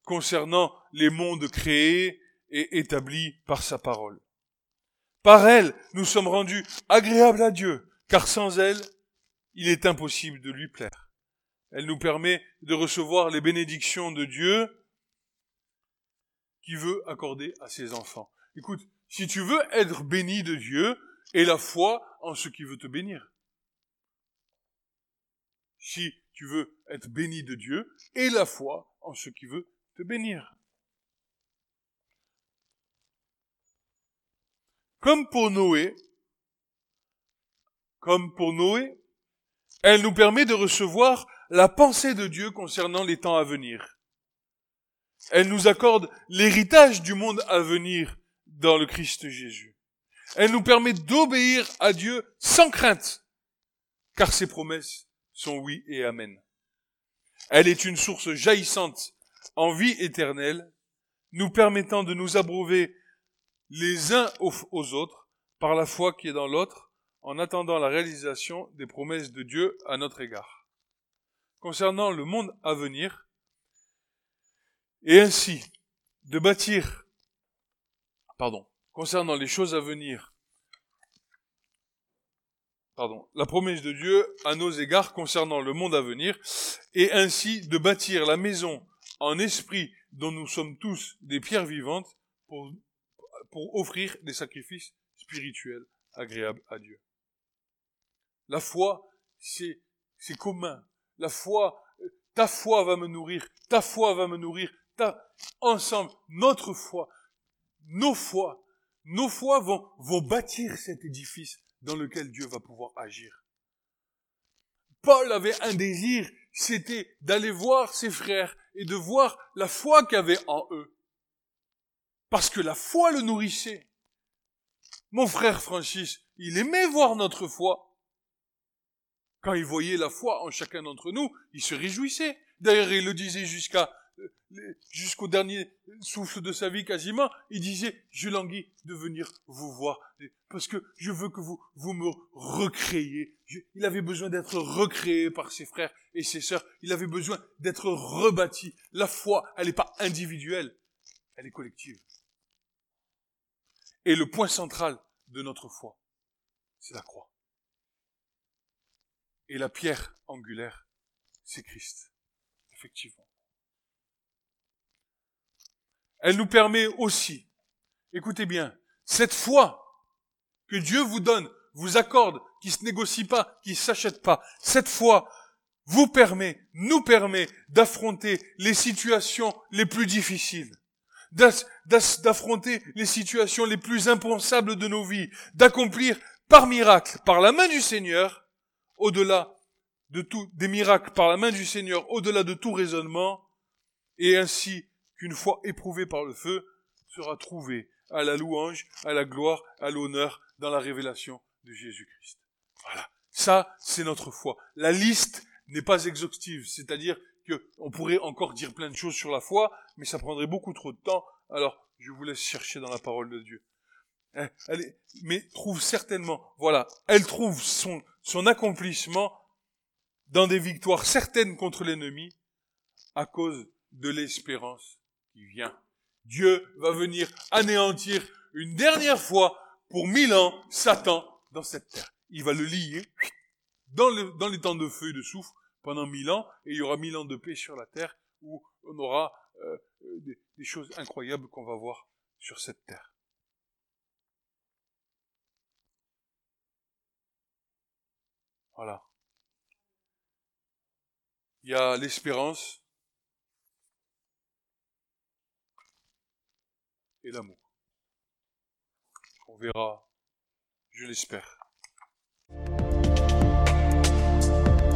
concernant les mondes créés et établis par sa parole. Par elle, nous sommes rendus agréables à Dieu, car sans elle, il est impossible de lui plaire. Elle nous permet de recevoir les bénédictions de Dieu qui veut accorder à ses enfants. Écoute, si tu veux être béni de Dieu, et la foi en ce qui veut te bénir. Si tu veux être béni de Dieu, et la foi en ce qui veut te bénir. Comme pour Noé, comme pour Noé, elle nous permet de recevoir la pensée de Dieu concernant les temps à venir. Elle nous accorde l'héritage du monde à venir dans le Christ Jésus. Elle nous permet d'obéir à Dieu sans crainte, car ses promesses sont oui et amen. Elle est une source jaillissante en vie éternelle, nous permettant de nous abreuver les uns aux autres par la foi qui est dans l'autre, en attendant la réalisation des promesses de Dieu à notre égard. Concernant le monde à venir, et ainsi de bâtir, pardon, concernant les choses à venir, pardon, la promesse de Dieu à nos égards concernant le monde à venir, et ainsi de bâtir la maison en esprit dont nous sommes tous des pierres vivantes pour, pour offrir des sacrifices spirituels agréables à Dieu. La foi, c'est, c'est commun. La foi, ta foi va me nourrir, ta foi va me nourrir, ta, ensemble, notre foi, nos foi, nos foi vont, vont bâtir cet édifice dans lequel Dieu va pouvoir agir. Paul avait un désir, c'était d'aller voir ses frères et de voir la foi qu'il y avait en eux. Parce que la foi le nourrissait. Mon frère Francis, il aimait voir notre foi. Quand il voyait la foi en chacun d'entre nous, il se réjouissait. D'ailleurs, il le disait jusqu'à jusqu'au dernier souffle de sa vie quasiment, il disait, je languis de venir vous voir, parce que je veux que vous, vous me recréiez. il avait besoin d'être recréé par ses frères et ses sœurs, il avait besoin d'être rebâti. La foi, elle n'est pas individuelle, elle est collective. Et le point central de notre foi, c'est la croix. Et la pierre angulaire, c'est Christ, effectivement. Elle nous permet aussi, écoutez bien, cette foi que Dieu vous donne, vous accorde, qui se négocie pas, qui s'achète pas, cette foi vous permet, nous permet d'affronter les situations les plus difficiles, d'affronter les situations les plus impensables de nos vies, d'accomplir par miracle, par la main du Seigneur, au-delà de tout, des miracles par la main du Seigneur, au-delà de tout raisonnement, et ainsi qu'une fois éprouvé par le feu, sera trouvé à la louange, à la gloire, à l'honneur dans la révélation de Jésus-Christ. Voilà. Ça, c'est notre foi. La liste n'est pas exhaustive, c'est-à-dire que on pourrait encore dire plein de choses sur la foi, mais ça prendrait beaucoup trop de temps. Alors, je vous laisse chercher dans la parole de Dieu. Hein, mais trouve certainement, voilà, elle trouve son accomplissement dans des victoires certaines contre l'ennemi à cause de l'espérance vient. Dieu va venir anéantir une dernière fois pour mille ans Satan dans cette terre. Il va le lier dans, le, dans les temps de feu et de souffle pendant mille ans, et il y aura mille ans de paix sur la terre où on aura euh, des choses incroyables qu'on va voir sur cette terre. Voilà. Il y a l'espérance et l'amour. On verra, je l'espère.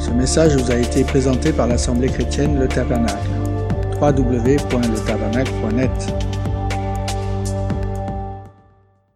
Ce message vous a été présenté par l'Assemblée chrétienne Le Tabernacle. www.letabernacle.net